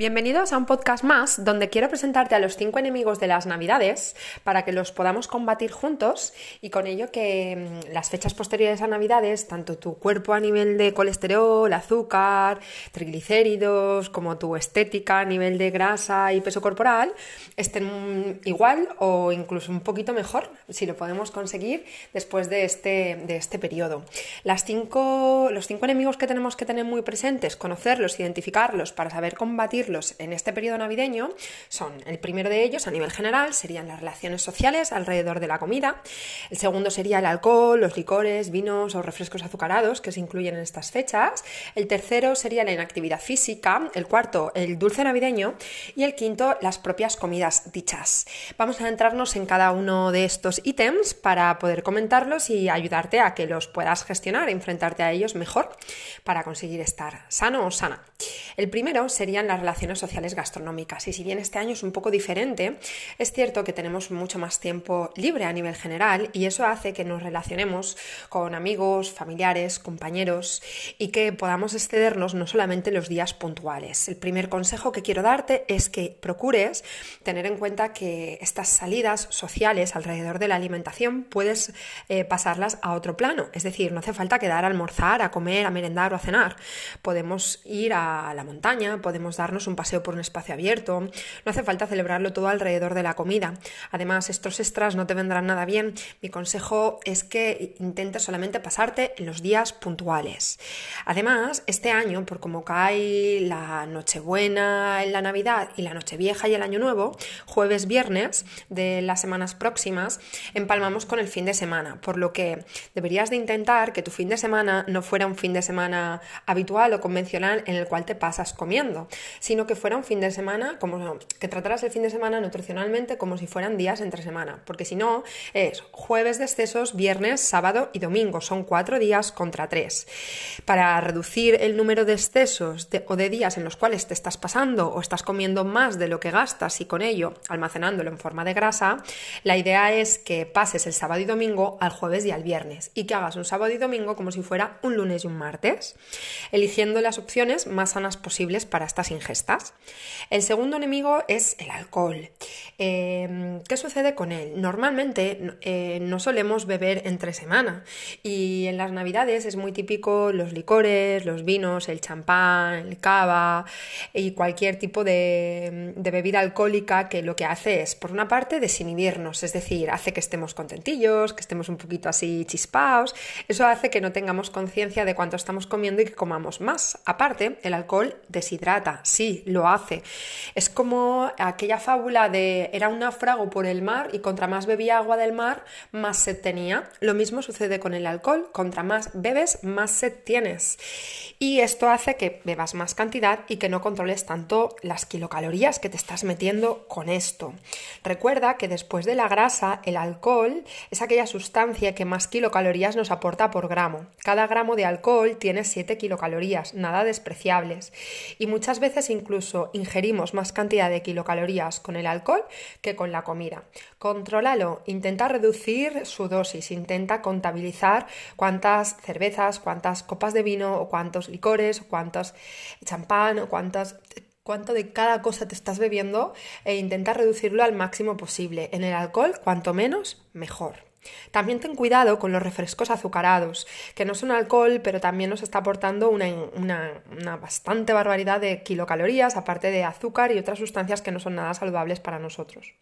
Bienvenidos a un podcast más donde quiero presentarte a los cinco enemigos de las Navidades para que los podamos combatir juntos y con ello que mm, las fechas posteriores a Navidades, tanto tu cuerpo a nivel de colesterol, azúcar, triglicéridos, como tu estética a nivel de grasa y peso corporal, estén igual o incluso un poquito mejor si lo podemos conseguir después de este, de este periodo. Las cinco, los cinco enemigos que tenemos que tener muy presentes, conocerlos, identificarlos para saber en este periodo navideño son el primero de ellos a nivel general serían las relaciones sociales alrededor de la comida, el segundo sería el alcohol, los licores, vinos o refrescos azucarados que se incluyen en estas fechas, el tercero sería la inactividad física, el cuarto el dulce navideño y el quinto las propias comidas dichas. Vamos a centrarnos en cada uno de estos ítems para poder comentarlos y ayudarte a que los puedas gestionar, enfrentarte a ellos mejor para conseguir estar sano o sana. El primero serían las relaciones sociales gastronómicas y si bien este año es un poco diferente, es cierto que tenemos mucho más tiempo libre a nivel general y eso hace que nos relacionemos con amigos, familiares, compañeros y que podamos excedernos no solamente los días puntuales. El primer consejo que quiero darte es que procures tener en cuenta que estas salidas sociales alrededor de la alimentación puedes eh, pasarlas a otro plano, es decir, no hace falta quedar a almorzar, a comer, a merendar o a cenar. Podemos ir a la montaña, podemos darnos un paseo por un espacio abierto, no hace falta celebrarlo todo alrededor de la comida. Además, estos extras no te vendrán nada bien. Mi consejo es que intentes solamente pasarte en los días puntuales. Además, este año, por como cae la Nochebuena en la Navidad y la Nochevieja y el Año Nuevo, jueves, viernes de las semanas próximas, empalmamos con el fin de semana, por lo que deberías de intentar que tu fin de semana no fuera un fin de semana habitual o convencional en el cual te pasas comiendo, sino que fuera un fin de semana, como que trataras el fin de semana nutricionalmente como si fueran días entre semana, porque si no, es jueves de excesos, viernes, sábado y domingo, son cuatro días contra tres. Para reducir el número de excesos o de días en los cuales te estás pasando o estás comiendo más de lo que gastas y con ello almacenándolo en forma de grasa, la idea es que pases el sábado y domingo al jueves y al viernes y que hagas un sábado y domingo como si fuera un lunes y un martes, eligiendo las opciones más sanas posibles para estas ingestas. El segundo enemigo es el alcohol. Em, ¿Qué sucede con él? Normalmente eh, no solemos beber entre semana y en las navidades es muy típico los licores, los vinos, el champán, el cava y cualquier tipo de, de bebida alcohólica que lo que hace es, por una parte, desinhibirnos, es decir, hace que estemos contentillos, que estemos un poquito así chispaos, eso hace que no tengamos conciencia de cuánto estamos comiendo y que comamos más. Aparte, el alcohol deshidrata, sí, lo hace. Es como aquella fábula de era un náufrago por el mar y contra más bebía agua del mar, más sed tenía. Lo mismo sucede con el alcohol, contra más bebes, más sed tienes. Y esto hace que bebas más cantidad y que no controles tanto las kilocalorías que te estás metiendo con esto. Recuerda que después de la grasa, el alcohol es aquella sustancia que más kilocalorías nos aporta por gramo. Cada gramo de alcohol tiene 7 kilocalorías, nada despreciables. Y muchas veces incluso ingerimos más cantidad de kilocalorías con el alcohol que con la comida. Contrólalo, intenta reducir su dosis, intenta contabilizar cuántas cervezas, cuántas copas de vino o cuántos licores o cuántos champán o cuántas cuánto de cada cosa te estás bebiendo e intenta reducirlo al máximo posible. En el alcohol, cuanto menos, mejor. También ten cuidado con los refrescos azucarados, que no son alcohol, pero también nos está aportando una, una, bastante barbaridad de kilocalorías, aparte de azúcar y otras sustancias que no son nada saludables para nosotros.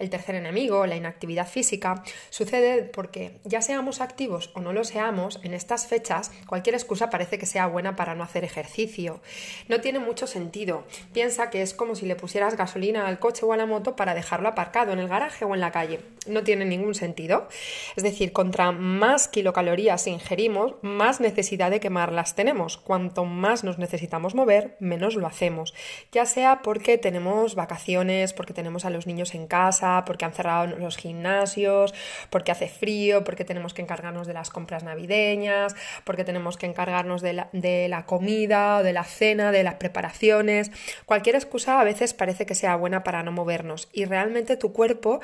El tercer enemigo, la inactividad física, sucede porque ya seamos activos o no lo seamos, en estas fechas cualquier excusa parece que sea buena para no hacer ejercicio. No tiene mucho sentido. Piensa que es como si le pusieras gasolina al coche o a la moto para dejarlo aparcado en el garaje o en la calle. No tiene ningún sentido. Es decir, contra más kilocalorías ingerimos, más necesidad de quemarlas tenemos. Cuanto más nos necesitamos mover, menos lo hacemos. Ya sea porque tenemos vacaciones, porque tenemos a los niños en casa, porque han cerrado los gimnasios, porque hace frío, porque tenemos que encargarnos de las compras navideñas, porque tenemos que encargarnos de la, de la comida, de la cena, de las preparaciones. Cualquier excusa a veces parece que sea buena para no movernos y realmente tu cuerpo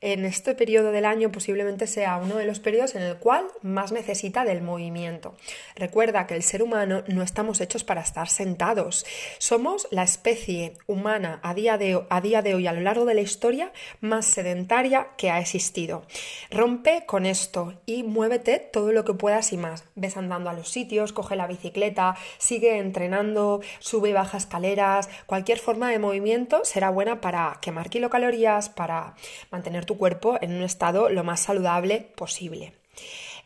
en este periodo del año posiblemente sea uno de los periodos en el cual más necesita del movimiento. Recuerda que el ser humano no estamos hechos para estar sentados. Somos la especie humana a día de, a día de hoy, a lo largo de la historia, más sedentaria que ha existido. Rompe con esto y muévete todo lo que puedas y más. Ves andando a los sitios, coge la bicicleta, sigue entrenando, sube y baja escaleras. Cualquier forma de movimiento será buena para quemar kilocalorías, para mantener tu cuerpo en un estado lo más saludable posible.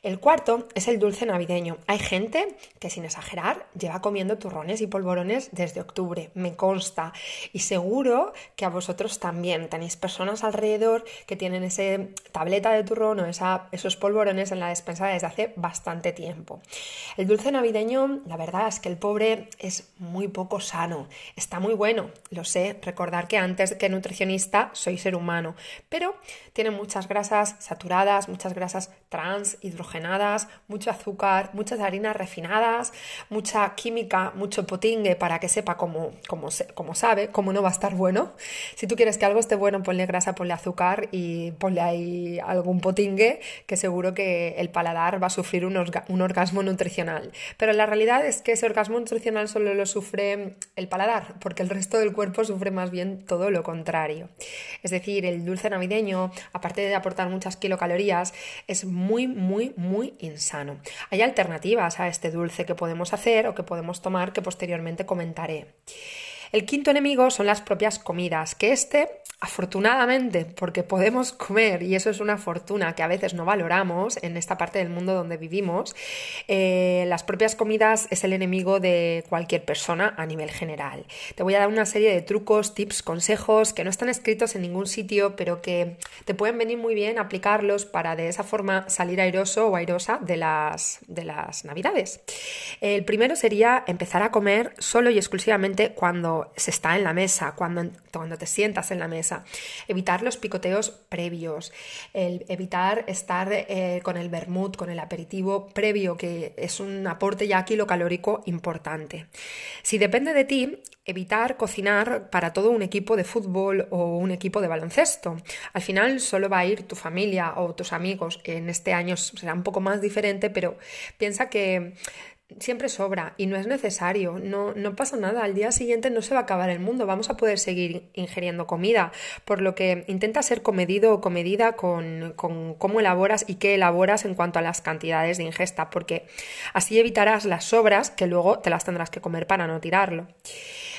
El cuarto es el dulce navideño. Hay gente que, sin exagerar, lleva comiendo turrones y polvorones desde octubre, me consta. Y seguro que a vosotros también tenéis personas alrededor que tienen ese tableta de turrón o esos polvorones en la despensa desde hace bastante tiempo. El dulce navideño, la verdad es que el pobre es muy poco sano. Está muy bueno, lo sé. Recordar que antes que nutricionista soy ser humano, pero tiene muchas grasas saturadas, muchas grasas trans, hidrogenadas mucho azúcar, muchas harinas refinadas, mucha química, mucho potingue para que sepa cómo, cómo, sabe, cómo no va a estar bueno. Si tú quieres que algo esté bueno, ponle grasa, ponle azúcar y ponle ahí algún potingue que seguro que el paladar va a sufrir un, un orgasmo nutricional. Pero la realidad es que ese orgasmo nutricional solo lo sufre el paladar, porque el resto del cuerpo sufre más bien todo lo contrario. Es decir, el dulce navideño, aparte de aportar muchas kilocalorías, es muy, muy, muy insano. Hay alternativas a este dulce que podemos hacer o que podemos tomar que posteriormente comentaré. El quinto enemigo son las propias comidas, que este, afortunadamente, porque podemos comer, y eso es una fortuna que a veces no valoramos en esta parte del mundo donde vivimos, eh, las propias comidas es el enemigo de cualquier persona a nivel general. Te voy a dar una serie de trucos, tips, consejos que no están escritos en ningún sitio, pero que te pueden venir muy bien aplicarlos para de esa forma salir airoso o airosa de las, de las navidades. El primero sería empezar a comer solo y exclusivamente cuando se está en la mesa, cuando, cuando te sientas en la mesa. Evitar los picoteos previos, evitar estar eh, con el vermut, con el aperitivo previo, que es un aporte ya kilocalórico importante. Si depende de ti, evitar cocinar para todo un equipo de fútbol o un equipo de baloncesto. Al final solo va a ir tu familia o tus amigos, en este año será un poco más diferente, pero piensa que siempre sobra y no es necesario, no, no pasa nada, al día siguiente no se va a acabar el mundo, vamos a poder seguir ingiriendo comida, por lo que intenta ser comedido o comedida con, con cómo elaboras y qué elaboras en cuanto a las cantidades de ingesta, porque así evitarás las sobras que luego te las tendrás que comer para no tirarlo.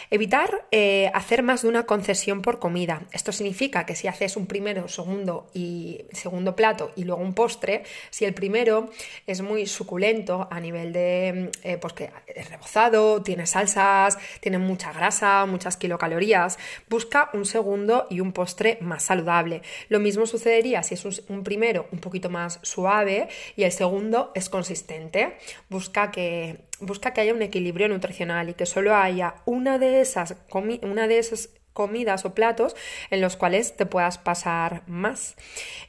Evitar eh, hacer más de una concesión por comida. Esto significa que si haces un primero, segundo y segundo plato y luego un postre, si el primero es muy suculento a nivel de eh, pues que es rebozado, tiene salsas, tiene mucha grasa, muchas kilocalorías, busca un segundo y un postre más saludable. Lo mismo sucedería si es un primero un poquito más suave y el segundo es consistente. Busca que busca que haya un equilibrio nutricional y que solo haya una de esas, una de esas comidas o platos en los cuales te puedas pasar más.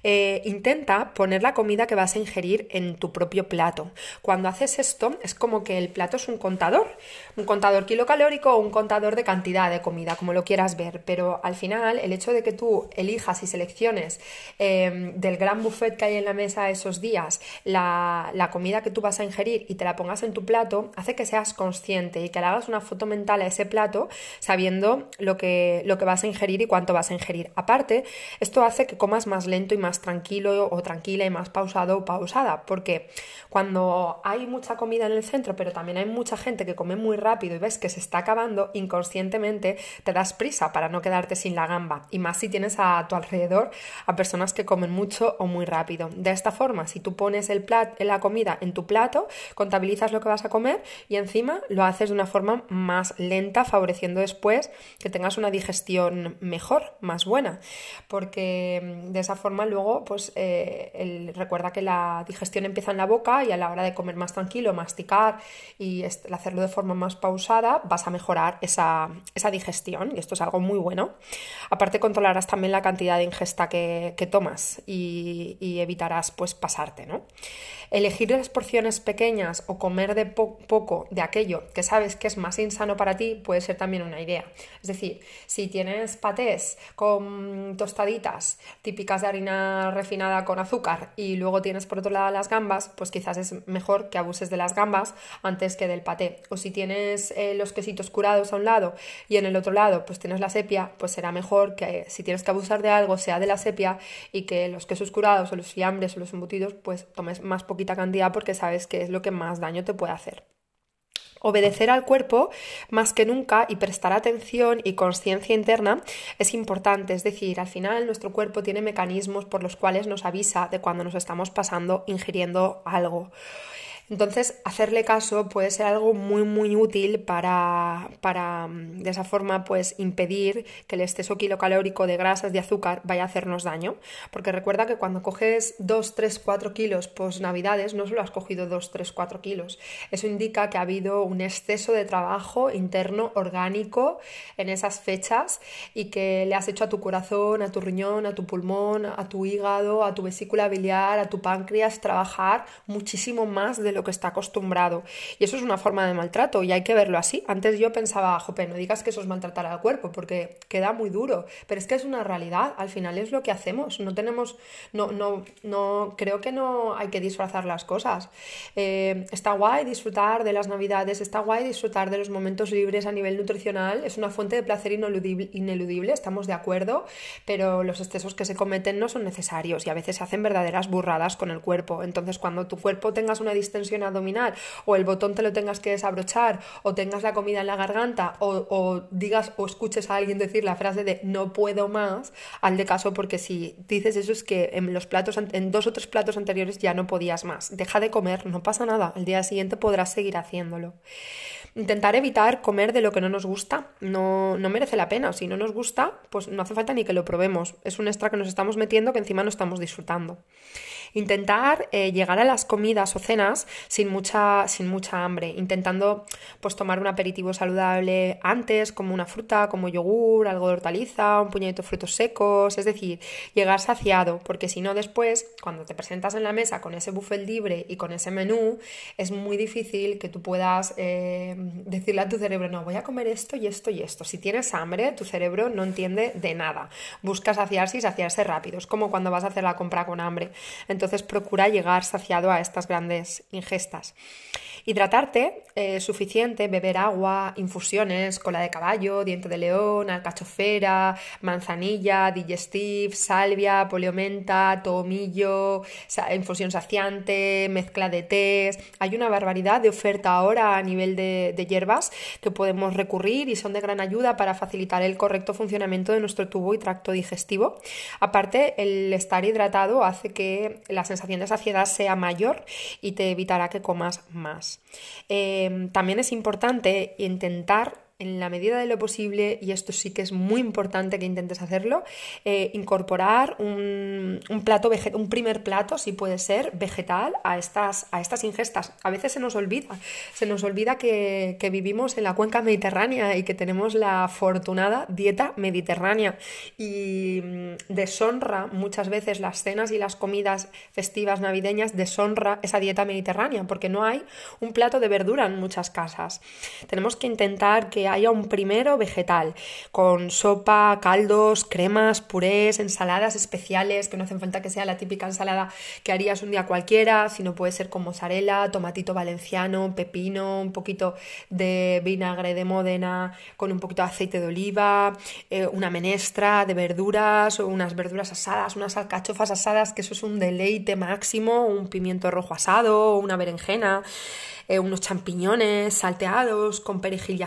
Eh, intenta poner la comida que vas a ingerir en tu propio plato. Cuando haces esto es como que el plato es un contador, un contador kilocalórico o un contador de cantidad de comida, como lo quieras ver, pero al final el hecho de que tú elijas y selecciones eh, del gran buffet que hay en la mesa esos días la, la comida que tú vas a ingerir y te la pongas en tu plato hace que seas consciente y que le hagas una foto mental a ese plato sabiendo lo que lo que vas a ingerir y cuánto vas a ingerir. Aparte, esto hace que comas más lento y más tranquilo o tranquila y más pausado o pausada, porque cuando hay mucha comida en el centro, pero también hay mucha gente que come muy rápido y ves que se está acabando, inconscientemente te das prisa para no quedarte sin la gamba, y más si tienes a tu alrededor a personas que comen mucho o muy rápido. De esta forma, si tú pones el la comida en tu plato, contabilizas lo que vas a comer y encima lo haces de una forma más lenta, favoreciendo después que tengas una digestión digestión mejor, más buena, porque mm, de esa forma luego, pues eh, recuerda que la digestión empieza en la boca y a la hora de comer más tranquilo, masticar y hacerlo de forma más pausada, vas a mejorar esa, digestión y esto es algo muy bueno. Aparte controlarás también la cantidad de ingesta que, tomas y, y, evitarás pues pasarte, ¿no? Elegir las porciones pequeñas o comer de poco de aquello que sabes que es más insano para ti puede ser también una idea. Es decir, si tienes patés con tostaditas típicas de harina refinada con azúcar y luego tienes por otro lado las gambas, pues quizás es mejor que abuses de las gambas antes que del paté. O si tienes eh, los quesitos curados a un lado y en el otro lado pues tienes la sepia, pues será mejor que si tienes que abusar de algo sea de la sepia y que los quesos curados o los fiambres o los embutidos pues tomes más poquita cantidad porque sabes que es lo que más daño te puede hacer. Obedecer al cuerpo más que nunca y prestar atención y conciencia interna es importante, es decir, al final nuestro cuerpo tiene mecanismos por los cuales nos avisa de cuando nos estamos pasando ingiriendo algo. Entonces, hacerle caso puede ser algo muy, muy útil para, para, mm, de esa forma, pues impedir que el exceso kilocalórico de grasas, de azúcar, vaya a hacernos daño. Porque recuerda que cuando coges 2, 3, 4 kilos post navidades, no solo has cogido 2, 3, 4 kilos. Eso indica que ha habido un exceso de trabajo interno orgánico en esas fechas y que le has hecho a tu corazón, a tu riñón, a tu pulmón, a tu hígado, a tu vesícula biliar, a tu páncreas trabajar muchísimo más de lo que está acostumbrado. Y eso es una forma de maltrato y hay que verlo así. Antes yo pensaba, jope, no digas que eso es maltratar al cuerpo porque queda muy duro, pero es que es una realidad, al final es lo que hacemos, no tenemos, no, no, no, creo que no hay que disfrazar las cosas. Eh, está guay disfrutar de las navidades, está guay disfrutar de los momentos libres a nivel nutricional, es una fuente de placer ineludible, ineludible estamos de acuerdo, pero los excesos que se cometen no son necesarios y a veces se hacen verdaderas burradas con el cuerpo. Entonces, cuando tu cuerpo tengas una distensión abdominal o el botón te lo tengas que desabrochar o tengas la comida en la garganta o, digas o escuches a alguien decir la frase de no puedo más, al de caso porque si dices eso es que en los platos en dos o tres platos anteriores ya no podías más. Deja de comer, no pasa nada, el día siguiente podrás seguir haciéndolo. Intentar evitar comer de lo que no nos gusta no, no merece la pena. Si no nos gusta, pues no hace falta ni que lo probemos. Es un extra que nos estamos metiendo que encima no estamos disfrutando. Intentar eh, llegar a las comidas o cenas sin mucha, sin mucha hambre, intentando pues tomar un aperitivo saludable antes, como una fruta, como yogur, algo de hortaliza, un puñadito de frutos secos, es decir, llegar saciado, porque si no después, cuando te presentas en la mesa con ese buffet libre y con ese menú, es muy difícil que tú puedas eh, decirle a tu cerebro, no, voy a comer esto y esto y esto. Si tienes hambre, tu cerebro no entiende de nada. Busca saciarse y saciarse rápido. Es como cuando vas a hacer la compra con hambre. Entonces, entonces procura llegar saciado a estas grandes ingestas. Hidratarte eh, suficiente, beber agua, infusiones, cola de caballo, diente de león, alcachofera, manzanilla, digestive, salvia, poliomenta, tomillo, infusión saciante, mezcla de tés. Hay una barbaridad de oferta ahora a nivel de, de hierbas que podemos recurrir y son de gran ayuda para facilitar el correcto funcionamiento de nuestro tubo y tracto digestivo. Aparte, el estar hidratado hace que la sensación de saciedad sea mayor y te evitará que comas más. Em, también es importante intentar en la medida de lo posible, y esto sí que es muy importante que intentes hacerlo, eh, incorporar un, plato un primer plato, si puede ser, vegetal a estas, a estas ingestas. A veces se nos olvida, se nos olvida que, vivimos en la cuenca mediterránea y que tenemos la afortunada dieta mediterránea y mm, deshonra muchas veces las cenas y las comidas festivas navideñas, deshonra esa dieta mediterránea porque no hay un plato de verdura en muchas casas. Tenemos que intentar que haya un primero vegetal, con sopa, caldos, cremas, purés, ensaladas especiales, que no hacen falta que sea la típica ensalada que harías un día cualquiera, sino puede ser con mozzarella, tomatito valenciano, pepino, un poquito de vinagre de Módena, con un poquito de aceite de oliva, eh, una menestra de verduras, o unas verduras asadas, unas alcachofas asadas, que eso es un deleite máximo, un pimiento rojo asado, una berenjena. Eh, unos champiñones salteados con perejil.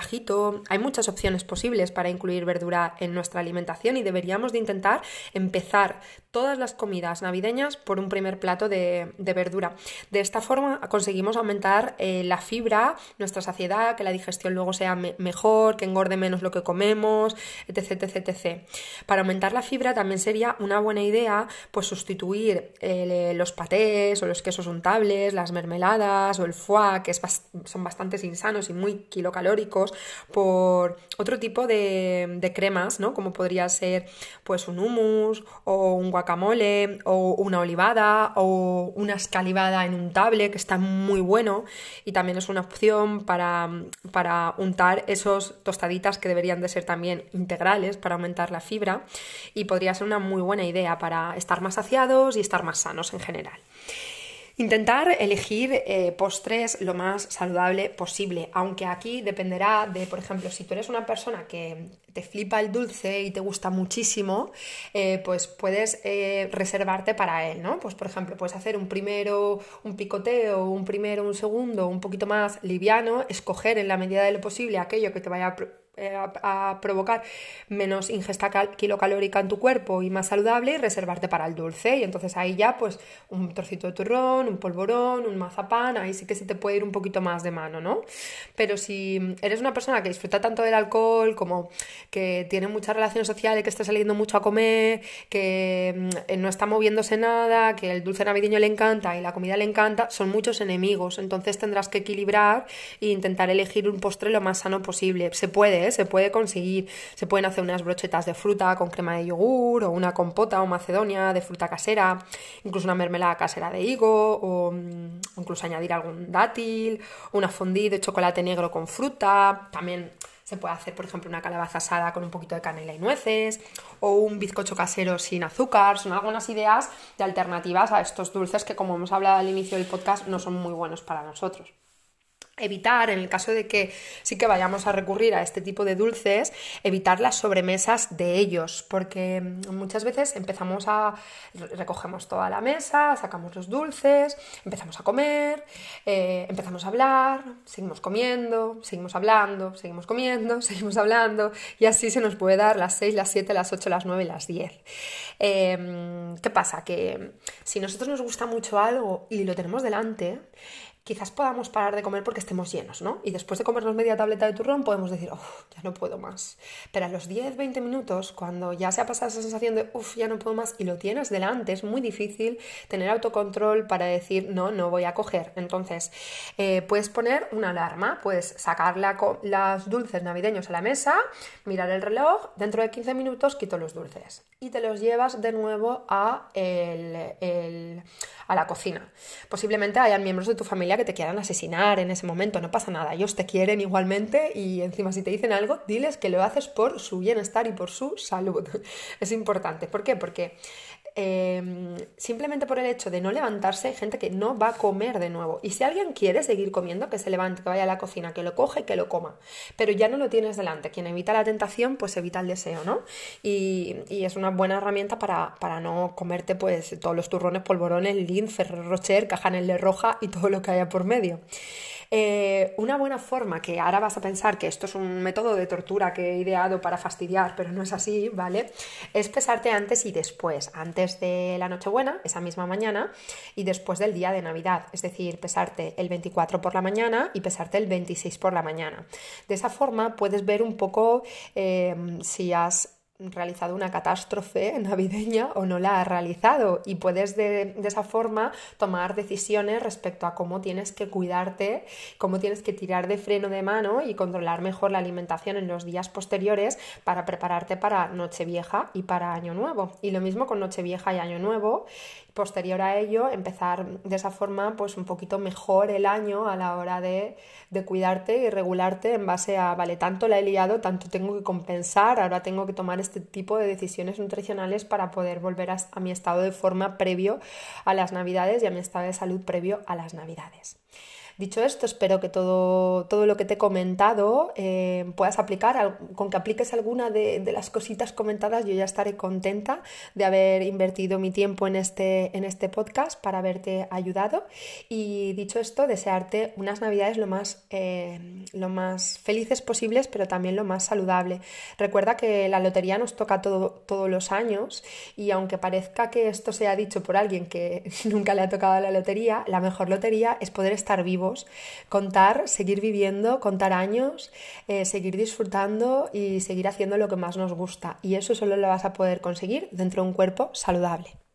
Hay muchas opciones posibles para incluir verdura en nuestra alimentación y deberíamos de intentar empezar todas las comidas navideñas por un primer plato de, verdura. De esta forma conseguimos aumentar eh, la fibra, nuestra saciedad, que la digestión luego sea mejor, que engorde menos lo que comemos, etc, etc, etc. Para aumentar la fibra también sería una buena idea pues sustituir eh, los patés o los quesos untables, las mermeladas o el foie, que son bastante insanos y muy kilocalóricos, por otro tipo de, de cremas, ¿no? Como podría ser pues un hummus o un guacamole o una olivada o una escalivada en un table que está muy bueno y también es una opción para, para untar esos tostaditas que deberían de ser también integrales para aumentar la fibra y podría ser una muy buena idea para estar más saciados y estar más sanos en general. Intentar elegir eh, postres lo más saludable posible, aunque aquí dependerá de, por ejemplo, si tú eres una persona que te flipa el dulce y te gusta muchísimo, eh, pues puedes eh, reservarte para él, ¿no? Pues por ejemplo, puedes hacer un primero, un picoteo, un primero, un segundo, un poquito más liviano, escoger en la medida de lo posible aquello que te vaya eh, a, provocar menos ingesta kilocalórica en tu cuerpo y más saludable y reservarte para el dulce. Y entonces ahí ya pues un trocito de turrón, un polvorón, un mazapán, ahí sí que se te puede ir un poquito más de mano, ¿no? Pero si eres una persona que disfruta tanto del alcohol como que tiene muchas relaciones sociales, que está saliendo mucho a comer, que mm, no está moviéndose nada, que el dulce navideño le encanta y la comida le encanta, son muchos enemigos. Entonces tendrás que equilibrar e intentar elegir un postre lo más sano posible. Se puede, se puede conseguir. Se pueden hacer unas brochetas de fruta con crema de yogur o una compota o macedonia de fruta casera, incluso una mermelada casera de higo o mm, incluso añadir algún dátil, una fondue de chocolate negro con fruta. También se puede hacer, por ejemplo, una calabaza asada con un poquito de canela y nueces, o un bizcocho casero sin azúcar. Son algunas ideas de alternativas a estos dulces que, como hemos hablado al inicio del podcast, no son muy buenos para nosotros evitar, en el caso de que sí que vayamos a recurrir a este tipo de dulces, evitar las sobremesas de ellos, porque muchas veces empezamos a recogemos toda la mesa, sacamos los dulces, empezamos a comer, eh, empezamos a hablar, seguimos comiendo, seguimos hablando, seguimos comiendo, seguimos hablando, y así se nos puede dar las 6, las 7, las 8, las 9, las 10. Em, ¿Qué pasa? Que si nosotros nos gusta mucho algo y lo tenemos delante, quizás podamos parar de comer porque estemos llenos, ¿no? Y después de comernos media tableta de turrón podemos decir, uff, ya no puedo más. Pero a los 10, 20 minutos, cuando ya se ha pasado esa sensación de, uff, ya no puedo más, y lo tienes delante, es muy difícil tener autocontrol para decir, no, no voy a coger. Entonces, eh, puedes poner una alarma, puedes sacar las dulces navideños a la mesa, mirar el reloj, dentro de 15 minutos quito los dulces y te los llevas de nuevo a, a la cocina. Posiblemente hayan miembros de tu familia que te quieran asesinar en ese momento, no pasa nada, ellos te quieren igualmente y encima si te dicen algo, diles que lo haces por su bienestar y por su salud. Es importante. ¿Por qué? Porque Em, simplemente por el hecho de no levantarse hay gente que no va a comer de nuevo. Y si alguien quiere seguir comiendo, que se levante, que vaya a la cocina, que lo coge y que lo coma. Pero ya no lo tienes delante. Quien evita la tentación, pues evita el deseo, ¿no? Y, es una buena herramienta para, para, no comerte pues todos los turrones, polvorones, lince, Ferrero Rocher, de roja y todo lo que haya por medio. Eh, una buena forma, que ahora vas a pensar que esto es un método de tortura que he ideado para fastidiar, pero no es así, ¿vale? Es pesarte antes y después, antes de la Nochebuena, esa misma mañana, y después del día de Navidad, es decir, pesarte el 24 por la mañana y pesarte el 26 por la mañana. De esa forma puedes ver un poco eh, si has realizado una catástrofe navideña o no la has realizado y puedes de, esa forma tomar decisiones respecto a cómo tienes que cuidarte, cómo tienes que tirar de freno de mano y controlar mejor la alimentación en los días posteriores para prepararte para Nochevieja y para Año Nuevo. Y lo mismo con Nochevieja y Año Nuevo posterior a ello empezar de esa forma pues un poquito mejor el año a la hora de, cuidarte y regularte en base a, vale, tanto la he liado, tanto tengo que compensar, ahora tengo que tomar este tipo de decisiones nutricionales para poder volver a, a mi estado de forma previo a las navidades y a mi estado de salud previo a las navidades. Dicho esto, espero que todo, todo lo que te he comentado eh, puedas aplicar, con que apliques alguna de, las cositas comentadas, yo ya estaré contenta de haber invertido mi tiempo en este, en este podcast para haberte ayudado. Y dicho esto, desearte unas navidades lo más, eh, lo más felices posibles, pero también lo más saludable. Recuerda que la lotería nos toca todo, todos los años y aunque parezca que esto sea dicho por alguien que nunca le ha tocado la lotería, la mejor lotería es poder estar contar, seguir viviendo, contar años, eh, seguir disfrutando y seguir haciendo lo que más nos gusta. Y eso solo lo vas a poder conseguir dentro de un cuerpo saludable.